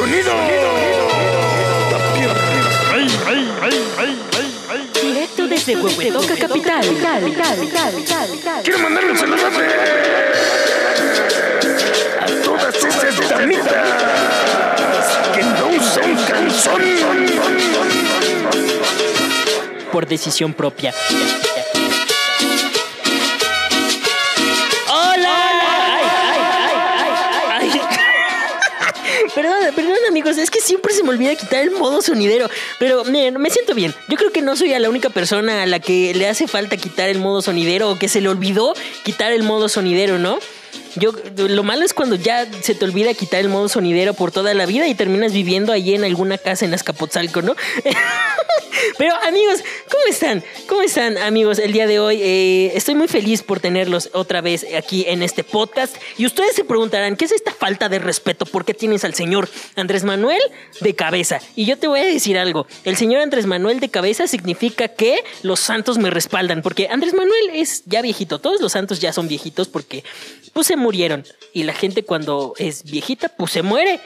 Sonido. Directo desde Huehuetoca Capital. Quiero mandarle un saludo a todas esas damitas que no usan calzón. Por decisión propia. Es que siempre se me olvida quitar el modo sonidero. Pero miren, me siento bien. Yo creo que no soy a la única persona a la que le hace falta quitar el modo sonidero o que se le olvidó quitar el modo sonidero, ¿no? Yo, lo malo es cuando ya se te olvida quitar el modo sonidero por toda la vida y terminas viviendo allí en alguna casa en Azcapotzalco, ¿no? Pero amigos, ¿cómo están? ¿Cómo están amigos el día de hoy? Eh, estoy muy feliz por tenerlos otra vez aquí en este podcast y ustedes se preguntarán, ¿qué es esta falta de respeto? ¿Por qué tienes al señor Andrés Manuel de cabeza? Y yo te voy a decir algo, el señor Andrés Manuel de cabeza significa que los santos me respaldan, porque Andrés Manuel es ya viejito, todos los santos ya son viejitos porque pues se murieron y la gente cuando es viejita pues se muere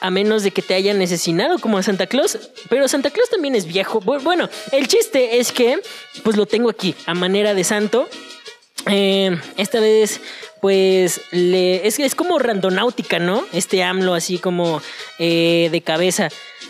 a menos de que te hayan asesinado como a Santa Claus. Pero Santa Claus también es viejo. Bueno, el chiste es que, pues lo tengo aquí, a manera de santo. Eh, esta vez, pues, le, es, es como randonáutica, ¿no? Este AMLO así como eh, de cabeza.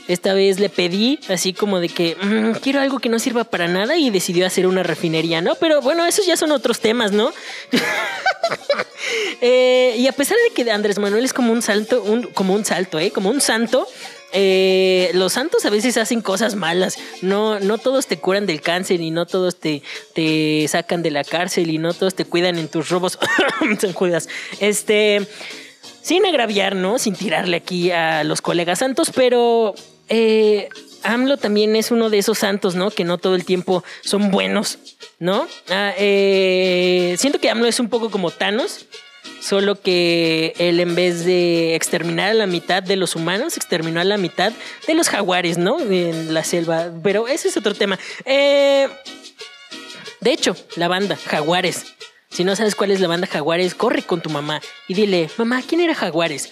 Esta vez le pedí así como de que "Mm, quiero algo que no sirva para nada y decidió hacer una refinería, ¿no? Pero bueno, esos ya son otros temas, ¿no? Eh, y a pesar de que Andrés Manuel es como un salto, un, como un salto, ¿eh? Como un santo. Eh, los santos a veces hacen cosas malas. No, no todos te curan del cáncer y no todos te, te sacan de la cárcel y no todos te cuidan en tus robos. San Judas. Este. Sin agraviar, ¿no? Sin tirarle aquí a los colegas santos, pero eh, AMLO también es uno de esos santos, ¿no? Que no todo el tiempo son buenos, ¿no? Ah, eh, siento que AMLO es un poco como Thanos, solo que él en vez de exterminar a la mitad de los humanos, exterminó a la mitad de los jaguares, ¿no? En la selva. Pero ese es otro tema. Eh, de hecho, la banda, Jaguares. Si no sabes cuál es la banda Jaguares, corre con tu mamá y dile, mamá, ¿quién era Jaguares?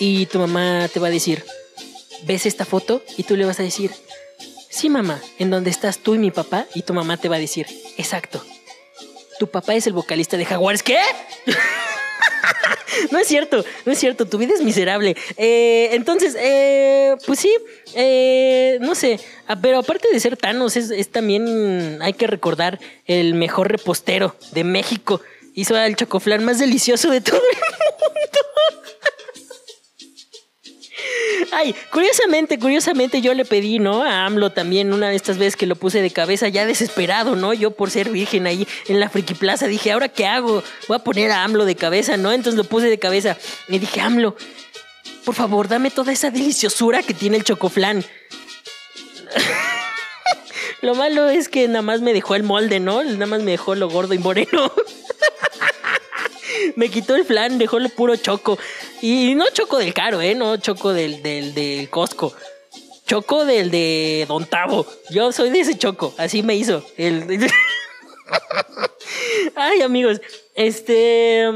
Y tu mamá te va a decir, ¿ves esta foto? Y tú le vas a decir, sí, mamá, en donde estás tú y mi papá. Y tu mamá te va a decir, exacto, tu papá es el vocalista de Jaguares. ¿Qué? No es cierto, no es cierto, tu vida es miserable. Eh, entonces, eh, pues sí, eh, no sé, ah, pero aparte de ser Thanos, es, también, hay que recordar, el mejor repostero de México. Hizo el chocoflán más delicioso de todo el mundo. Ay, curiosamente, curiosamente yo le pedí, ¿no? A AMLO también una de estas veces que lo puse de cabeza ya desesperado, ¿no? Yo por ser virgen ahí en la Friki Plaza dije, ¿ahora qué hago? Voy a poner a AMLO de cabeza, ¿no? Entonces lo puse de cabeza y dije, AMLO, por favor, dame toda esa deliciosura que tiene el chocoflán. lo malo es que nada más me dejó el molde, ¿no? Nada más me dejó lo gordo y moreno. me quitó el flan, dejó lo puro choco. Y no choco del caro, ¿eh? No choco del, del, del Costco. Choco del de Don Tavo. Yo soy de ese choco. Así me hizo. El... Ay, amigos. Este.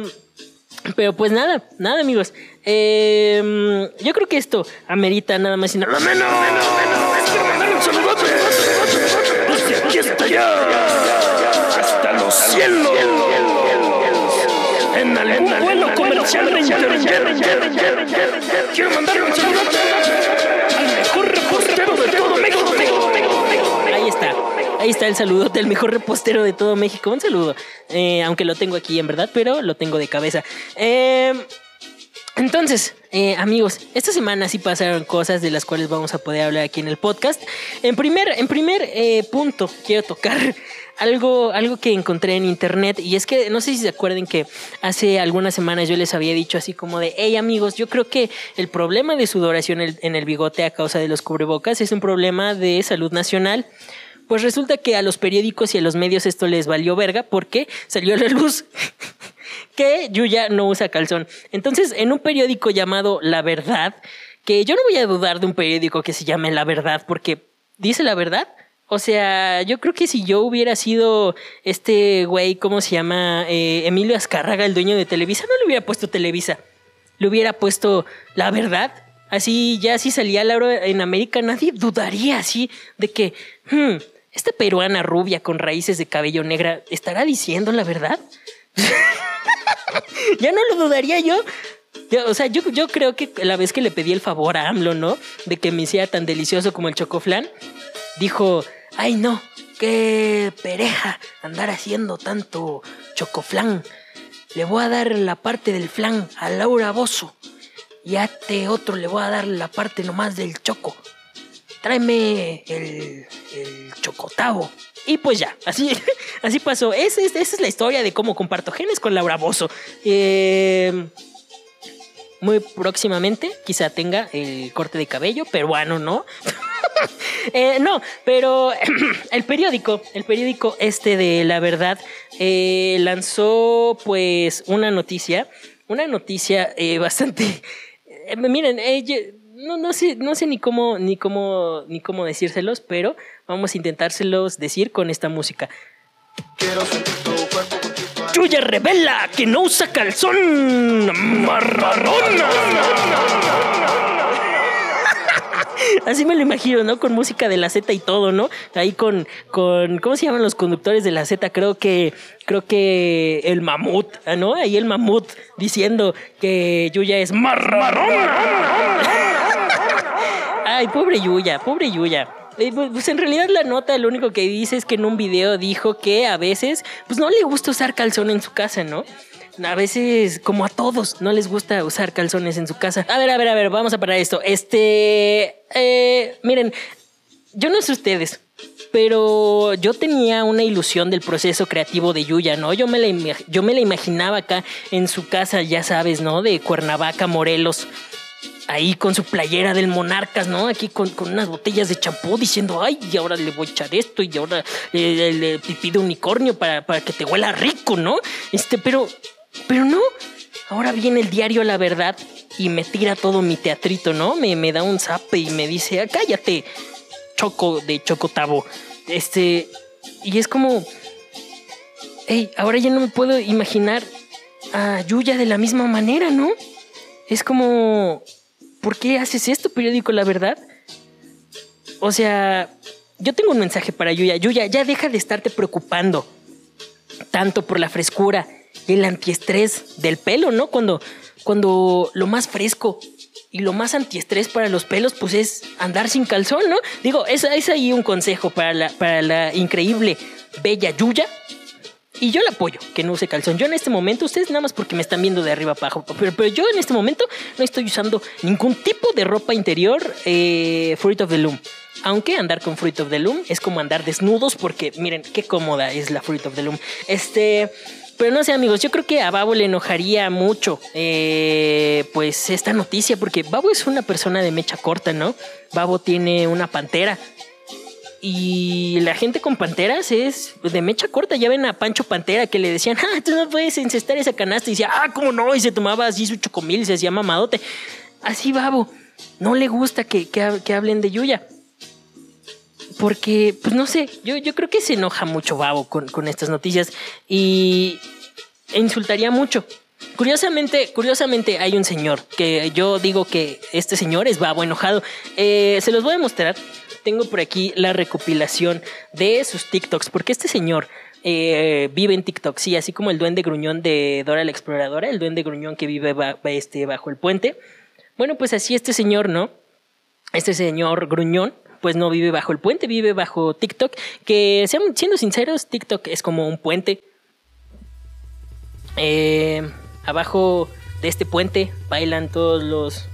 Pero pues nada, nada, amigos. Eh, yo creo que esto amerita nada más y nada menos, hasta los cielos. En comercial de internet. Quiero mandarle un saludote al mejor repostero de todo México. Ahí está. Ahí está el saludote, el mejor repostero de todo México. Un saludo. Eh, aunque lo tengo aquí en verdad, pero lo tengo de cabeza. Eh, entonces, eh, amigos, esta semana sí pasaron cosas de las cuales vamos a poder hablar aquí en el podcast. En primer, en primer eh, punto, quiero tocar algo, algo que encontré en internet. Y es que no sé si se acuerden que hace algunas semanas yo les había dicho así como de, hey amigos, yo creo que el problema de sudoración en el, bigote a causa de los cubrebocas es un problema de salud nacional. Pues resulta que a los periódicos y a los medios esto les valió verga porque salió a la luz que Yuya no usa calzón. Entonces, en un periódico llamado La Verdad, que yo no voy a dudar de un periódico que se llame La Verdad porque dice la verdad. O sea, yo creo que si yo hubiera sido este güey, ¿cómo se llama? Eh, Emilio Azcárraga, el dueño de Televisa, no le hubiera puesto Televisa. Le hubiera puesto La Verdad así ya si salía Laura en América, nadie dudaría así de que, hmm, esta peruana rubia con raíces de cabello negra estará diciendo la verdad. ya no lo dudaría yo. o sea, yo, creo que la vez que le pedí el favor a AMLO, ¿no? De que me hiciera tan delicioso como el chocoflan, dijo, ay no, qué pereja andar haciendo tanto chocoflan. Le voy a dar la parte del flan a Laura Bozo. Y a este otro le voy a dar la parte nomás del choco. Tráeme el, el chocotavo. Y pues ya, así, así pasó. Esa es, esa es la historia de cómo comparto genes con Laura Bozo. Eh, muy próximamente quizá tenga el corte de cabello peruano, ¿no? Eh, no, pero el periódico, el periódico este de La Verdad, eh, lanzó pues una noticia, una noticia bastante... miren, no, no, sé, no sé ni cómo, ni cómo, ni cómo decírselos, pero vamos a intentárselos decir con esta música. Quiero Yuya revela que no usa calzón marrarona. Así me lo imagino, ¿no? Con música de la Z y todo, ¿no? Ahí con, con, ¿cómo se llaman los conductores de la Z? Creo que, creo que el mamut, ¿no? Ahí el mamut diciendo que Yuya es marrarona. Ay, pobre Yuya, pobre Yuya. Eh, pues, en realidad la nota lo único que dice es que en un video dijo que a veces pues no le gusta usar calzón en su casa, ¿no? A veces, como a todos, no les gusta usar calzones en su casa. A ver, a ver, a ver, vamos a parar esto. Este, eh, miren, yo no sé ustedes, pero yo tenía una ilusión del proceso creativo de Yuya, ¿no? Yo me la, yo me la imaginaba acá en su casa, ya sabes, ¿no? De Cuernavaca, Morelos ahí con su playera del Monarcas, ¿no? Aquí con, unas botellas de champú diciendo, ay, y ahora le voy a echar esto y ahora eh, le pipí unicornio para, para, que te huela rico, ¿no? Este, pero, pero no. Ahora viene el diario La Verdad y me tira todo mi teatrito, ¿no? Me, me da un zape y me dice, ah, cállate, choco de chocotavo. Este, y es como, hey, ahora ya no me puedo imaginar a Yuya de la misma manera, ¿no? Es como, ¿por qué haces esto, periódico La Verdad? O sea, yo tengo un mensaje para Yuya. Yuya, ya deja de estarte preocupando tanto por la frescura y el antiestrés del pelo, ¿no? Cuando, cuando lo más fresco y lo más antiestrés para los pelos, pues es andar sin calzón, ¿no? Digo, es, es ahí un consejo para la, para la increíble bella Yuya y yo le apoyo que no use calzón. Yo en este momento, ustedes nada más porque me están viendo de arriba abajo, pero, pero yo en este momento no estoy usando ningún tipo de ropa interior eh, Fruit of the Loom. Aunque andar con Fruit of the Loom es como andar desnudos porque miren qué cómoda es la Fruit of the Loom. Este... Pero no sé, amigos, yo creo que a Babo le enojaría mucho, eh, pues, esta noticia, porque Babo es una persona de mecha corta, ¿no? Babo tiene una pantera y la gente con panteras es de mecha corta. Ya ven a Pancho Pantera que le decían, ah, tú no puedes encestar esa canasta. Y decía, ah, cómo no. Y se tomaba así su chocomil se hacía mamadote. Así, babo. No le gusta que, que, hablen de Yuya. Porque, pues no sé, yo, yo creo que se enoja mucho Babo con, con estas noticias y insultaría mucho. Curiosamente, curiosamente hay un señor que yo digo que este señor es Babo enojado. Eh, se los voy a mostrar tengo por aquí la recopilación de sus TikToks, porque este señor eh, vive en TikTok, sí, así como el duende gruñón de Dora la Exploradora, el duende gruñón que vive este, bajo el puente. Bueno, pues así este señor, ¿no? Este señor gruñón, pues no vive bajo el puente, vive bajo TikTok, que siendo sinceros, TikTok es como un puente. Eh, abajo de este puente bailan todos los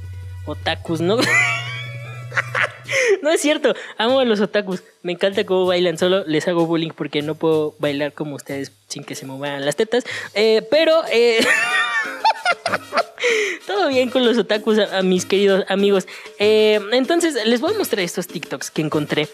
otakus, ¿no? no es cierto, amo a los otakus. Me encanta cómo bailan, solo les hago bullying porque no puedo bailar como ustedes sin que se muevan las tetas. Eh, pero eh, todo bien con los otakus, a, mis queridos amigos. Eh, entonces, les voy a mostrar estos TikToks que encontré.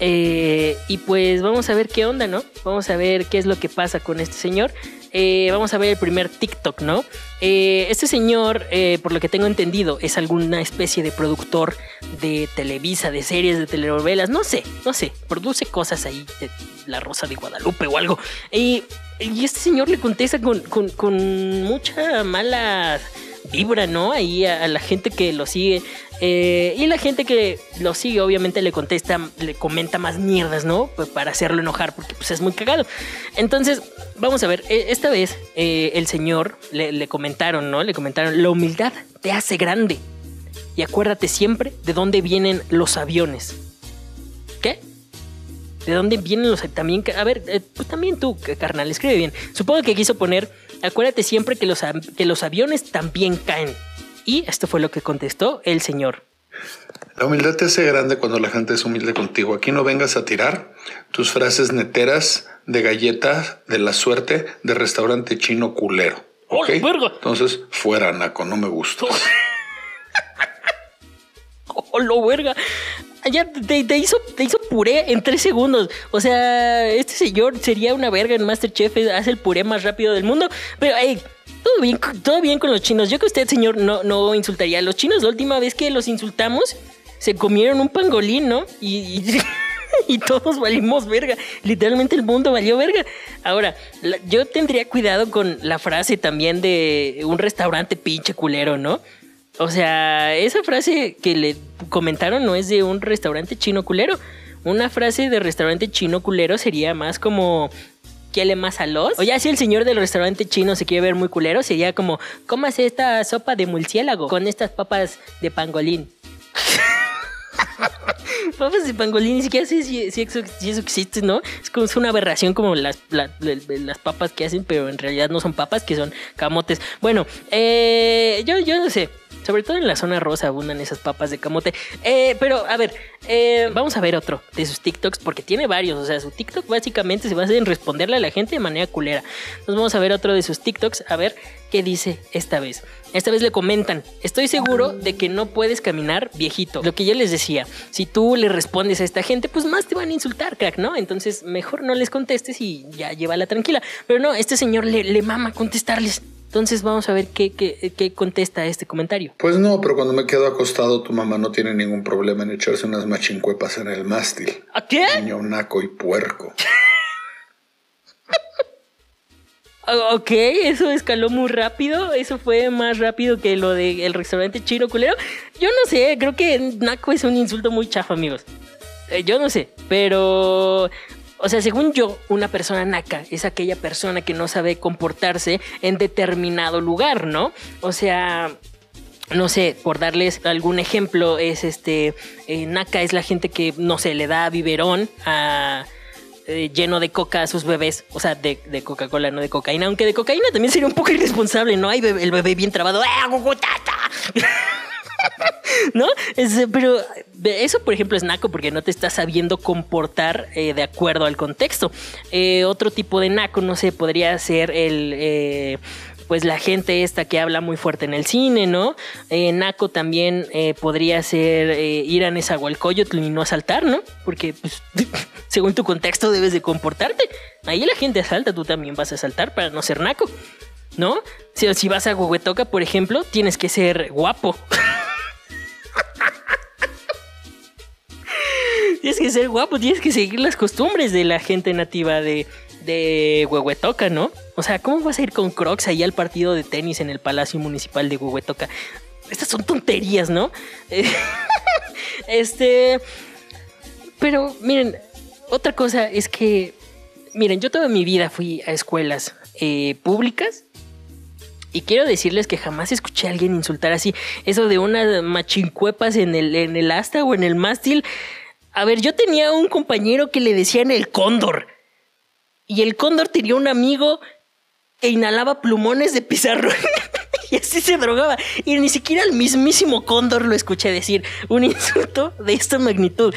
y pues vamos a ver qué onda, ¿no? Vamos a ver qué es lo que pasa con este señor. Eh, vamos a ver el primer TikTok, ¿no? Eh, este señor, eh, por lo que tengo entendido, es alguna especie de productor de Televisa, de series, de telenovelas, no sé, no sé, produce cosas ahí de La Rosa de Guadalupe o algo. y este señor le contesta con, mucha mala vibra, ¿no? Ahí a, la gente que lo sigue. Eh, y la gente que lo sigue, obviamente, le contesta, le comenta más mierdas, ¿no? Para hacerlo enojar, porque pues es muy cagado. Entonces, vamos a ver, eh, esta vez eh, el señor le, le comentaron, ¿no? Le comentaron, la humildad te hace grande. Y acuérdate siempre de dónde vienen los aviones. ¿Qué? ¿De dónde vienen los también? A ver, eh, pues también tú, carnal, escribe bien. Supongo que quiso poner, acuérdate siempre que los, que los aviones también caen. Y esto fue lo que contestó el señor. La humildad te hace grande cuando la gente es humilde contigo. Aquí no vengas a tirar tus frases neteras de galleta de la suerte de restaurante chino culero. ¿Ok? ¡Oh, verga! Entonces, fuera, Naco, no me gusta. ¡Oh, lo verga! Ya te, te hizo, te hizo puré en tres segundos. O sea, este señor sería una verga en Masterchef. Hace el puré más rápido del mundo. Pero, hey, todo bien, todo bien con los chinos. Yo que usted, señor, no, no insultaría a los chinos. La última vez que los insultamos, se comieron un pangolín, ¿no? Y, y, y todos valimos verga. Literalmente el mundo valió verga. Ahora, la- yo tendría cuidado con la frase también de un restaurante pinche culero, ¿no? O sea, esa frase que le comentaron no es de un restaurante chino culero. Una frase de restaurante chino culero sería más como ¿Quiere más a los? O ya si el señor del restaurante chino se quiere ver muy culero, sería como, cómase esta sopa de murciélago con estas papas de pangolín. papas de pangolín, ni siquiera sé si, si eso, si eso existe, ¿no? Es como una aberración como las, la- la- las papas que hacen, pero en realidad no son papas, que son camotes. Bueno, eh, yo, yo no sé. Sobre todo en la zona rosa abundan esas papas de camote. Eh, pero, a ver, eh, vamos a ver otro de sus TikToks, porque tiene varios. O sea, su TikTok básicamente se basa en responderle a la gente de manera culera. Entonces vamos a ver otro de sus TikToks, a ver qué dice esta vez. Esta vez le comentan, estoy seguro de que no puedes caminar viejito. Lo que yo les decía, si tú le respondes a esta gente, pues más te van a insultar, crack, ¿no? Entonces mejor no les contestes y ya llévala tranquila. Pero no, este señor le, le mama contestarles. Entonces vamos a ver qué, qué, qué contesta este comentario. Pues no, pero cuando me quedo acostado, tu mamá no tiene ningún problema en echarse unas machincuepas en el mástil. ¿A qué? Niño naco y puerco. Ok, eso escaló muy rápido. Eso fue más rápido que lo del restaurante chino culero. Yo no sé, creo que naco es un insulto muy chafa, amigos. Eh, yo no sé, pero. O sea, según yo, una persona naca es aquella persona que no sabe comportarse en determinado lugar, ¿no? O sea, no sé, por darles algún ejemplo, es este, eh, Naka es la gente que, no sé, le da biberón eh, lleno de coca a sus bebés, o sea, de, Coca-Cola, no de cocaína, aunque de cocaína también sería un poco irresponsable, ¿no? Hay bebé- el bebé bien trabado, ¡ah! ¿No? Es, pero eso, por ejemplo, es naco porque no te estás sabiendo comportar eh, de acuerdo al contexto. Eh, otro tipo de naco, no sé, podría ser el. eh, pues la gente esta que habla muy fuerte en el cine, ¿no? Naco también podría ser ir a Nezahualcóyotl y no asaltar, ¿no? Porque, pues, según tu contexto debes de comportarte. Ahí la gente asalta, tú también vas a asaltar para no ser naco, ¿no? Si, si vas a Huehuetoca, por ejemplo, tienes que ser guapo. tienes que ser guapo, tienes que seguir las costumbres de la gente nativa de, de Huehuetoca, ¿no? O sea, ¿cómo vas a ir con Crocs ahí al partido de tenis en el Palacio Municipal de Huehuetoca? Estas son tonterías, ¿no? Este. Pero miren, otra cosa es que. Miren, yo toda mi vida fui a escuelas eh, públicas. Y quiero decirles que jamás escuché a alguien insultar así. Eso de unas machincuepas en el, en el asta o en el mástil. A ver, yo tenía un compañero que le decían el cóndor. Y el cóndor tenía un amigo que inhalaba plumones de pizarro. y así se drogaba. Y ni siquiera el mismísimo cóndor lo escuché decir un insulto de esta magnitud.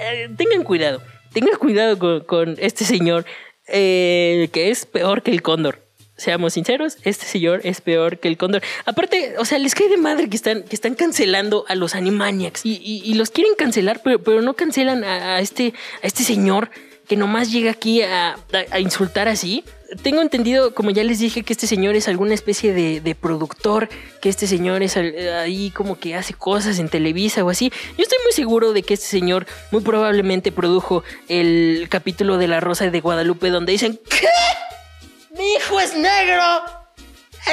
Eh, tengan cuidado. Tengan cuidado con, este señor eh, que es peor que el cóndor. Seamos sinceros, este señor es peor que el cóndor. Aparte, o sea, les cae de madre que están, que están cancelando a los Animaniacs y, y- los quieren cancelar, pero, pero no cancelan a, este, a este señor que nomás llega aquí a, a- insultar así. Tengo entendido, como ya les dije, que este señor es alguna especie de, de productor, que este señor es ahí como que hace cosas en Televisa o así. Yo estoy muy seguro de que este señor muy probablemente produjo el capítulo de La Rosa de Guadalupe donde dicen ¿Qué? ¡Mi hijo es negro!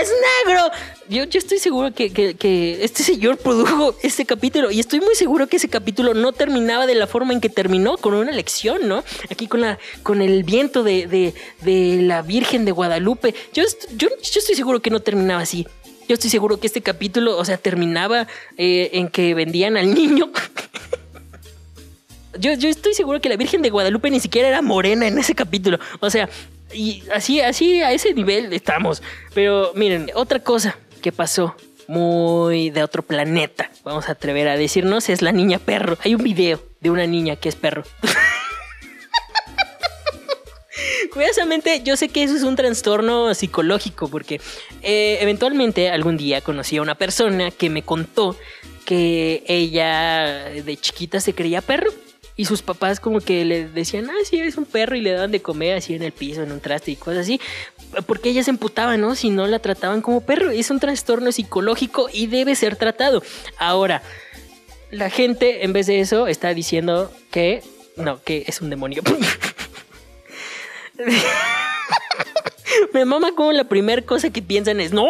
¡Es negro! yo, yo estoy seguro que, este señor produjo este capítulo y estoy muy seguro que ese capítulo no terminaba de la forma en que terminó, con una lección, ¿no? Aquí con, la, con el viento de, de- de la Virgen de Guadalupe. Yo, yo, yo estoy seguro que no terminaba así. Yo estoy seguro que este capítulo, o sea, terminaba eh, en que vendían al niño. Yo, yo estoy seguro que la Virgen de Guadalupe ni siquiera era morena en ese capítulo. O sea, y así, así a ese nivel estamos. Pero miren, otra cosa que pasó muy de otro planeta, vamos a atrever a decirnos, es la niña perro. Hay un video de una niña que es perro. Curiosamente, yo sé que eso es un trastorno psicológico porque eh, eventualmente algún día conocí a una persona que me contó que ella de chiquita se creía perro y sus papás como que le decían, ah, sí, eres un perro y le daban de comer así en el piso, en un traste y cosas así, porque ella se emputaba, ¿no? Si no la trataban como perro. Es un trastorno psicológico y debe ser tratado. Ahora, la gente en vez de eso está diciendo que no, que es un demonio. Me mama como la primera cosa que piensan es, no,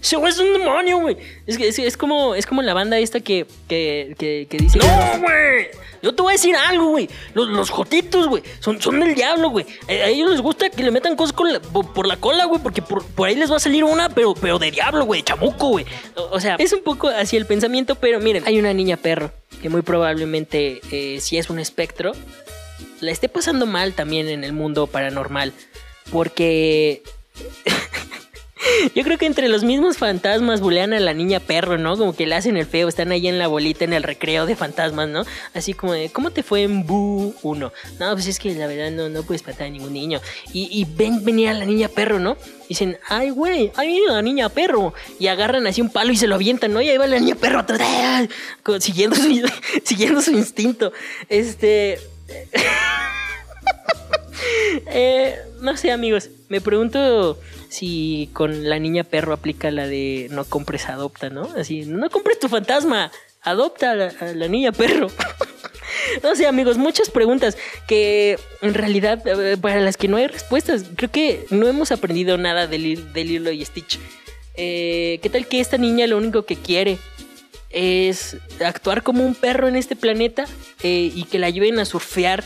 ese güey es un demonio, güey. Es, que- es, es como, es como la banda esta que, que, que, que dice, no, güey. Yo te voy a decir algo, güey. Los, los jotitos, güey, son, son del diablo, güey. A, a ellos les gusta que le metan cosas con la- por, la cola, güey, porque por, por ahí les va a salir una, pero, pero de diablo, güey, chamuco, güey. O, o sea, es un poco así el pensamiento, pero miren, hay una niña perro que muy probablemente, eh, si es un espectro, la esté pasando mal también en el mundo paranormal. Porque yo creo que entre los mismos fantasmas bulean a la niña perro, ¿no? Como que le hacen el feo, están ahí en la bolita, en el recreo de fantasmas, ¿no? Así como de, ¿cómo te fue en Bu 1? No, pues es que la verdad no, no puedes matar a ningún niño. Y, ven venir a la niña perro, ¿no? Dicen, ay, güey, ahí viene la niña perro. Y agarran así un palo y se lo avientan, ¿no? Y ahí va la niña perro atrás, siguiendo su, siguiendo su instinto. Este... Eh, no sé, amigos. Me pregunto si con la niña perro aplica la de no compres, adopta, ¿no? Así, no compres tu fantasma, adopta a la, niña perro. no sé, amigos, muchas preguntas que en realidad eh, para las que no hay respuestas. Creo que no hemos aprendido nada del, del Lilo y Stitch. Eh, ¿Qué tal que esta niña lo único que quiere es actuar como un perro en este planeta y que la ayuden a surfear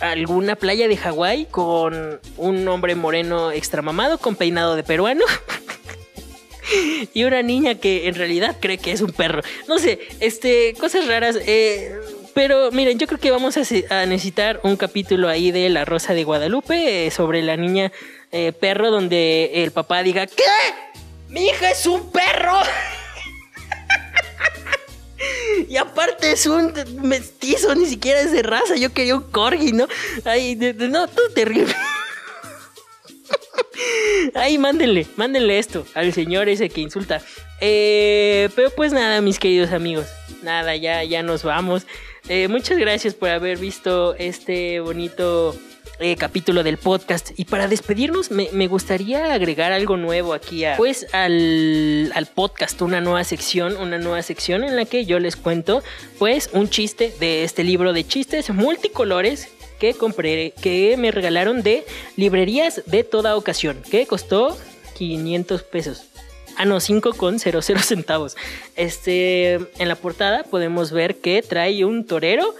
alguna playa de Hawái con un hombre moreno extramamado con peinado de peruano. y una niña que en realidad cree que es un perro. No sé, este, cosas raras. eh, pero miren, yo creo que vamos a, necesitar un capítulo ahí de La Rosa de Guadalupe eh, sobre la niña eh, perro donde el papá diga, ¿qué? Mi hija es un perro. Y aparte es un mestizo, ni siquiera es de raza. Yo quería un corgi, ¿no? Ay, de- no, todo terrible. Ay, mándenle, mándenle esto al señor ese que insulta. Eh, pero pues nada, mis queridos amigos. Nada, ya, ya nos vamos. Eh, muchas gracias por haber visto este bonito eh, capítulo del podcast. Y para despedirnos, me, gustaría agregar algo nuevo aquí a, pues, al, al podcast, una nueva sección, una nueva sección en la que yo les cuento, pues, un chiste de este libro de chistes multicolores que compré, que me regalaron de librerías de toda ocasión, que costó 500 pesos. Ah, no, 5 con 00 centavos. Este, en la portada podemos ver que trae un torero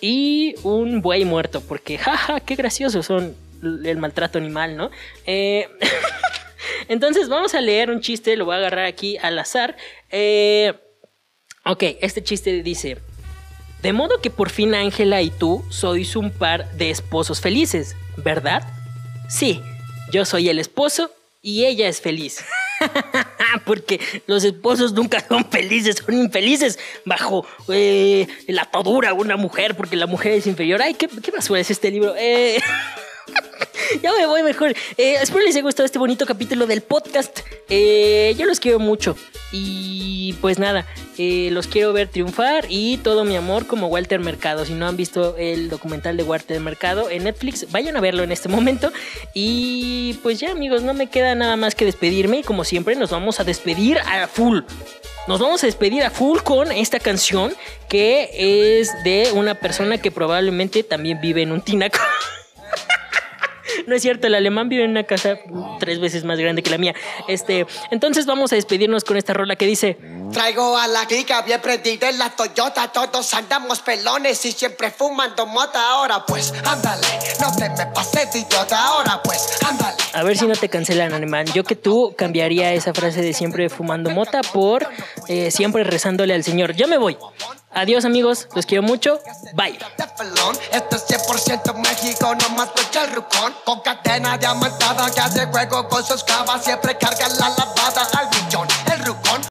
y un buey muerto, porque jaja, qué graciosos son el maltrato animal, ¿no? Eh, entonces vamos a leer un chiste, lo voy a agarrar aquí al azar. Eh, ok, este chiste dice, de modo que por fin Ángela y tú sois un par de esposos felices, ¿verdad? Sí, yo soy el esposo y ella es feliz. Porque los esposos nunca son felices, son infelices bajo eh, la atadura de una mujer, porque la mujer es inferior. Ay, qué, qué basura es este libro. Eh, ya me voy mejor. Eh, espero les haya gustado este bonito capítulo del podcast. Eh, yo los quiero mucho. Y pues nada, eh, los quiero ver triunfar y todo mi amor como Walter Mercado. Si no han visto el documental de Walter Mercado en Netflix, vayan a verlo en este momento. Y pues ya amigos, no me queda nada más que despedirme. Y como siempre, nos vamos a despedir a full. Nos vamos a despedir a full con esta canción que es de una persona que probablemente también vive en un tinaco. No es cierto, el alemán vive en una casa tres veces más grande que la mía. Este, entonces vamos a despedirnos con esta rola que dice: Traigo a la clica bien prendida en la Toyota. Todos andamos pelones y siempre fumando mota. Ahora pues, ándale, no te me pases de idiota. Ahora pues, ándale. A ver si no te cancelan, alemán. Yo que tú cambiaría esa frase de siempre fumando mota por eh, siempre rezándole al Señor. Ya me voy. Adiós, amigos. Los quiero mucho. Bye. Esto es 100% México, el rucón. Con cadena diamantada que hace juego con sus clavas. Siempre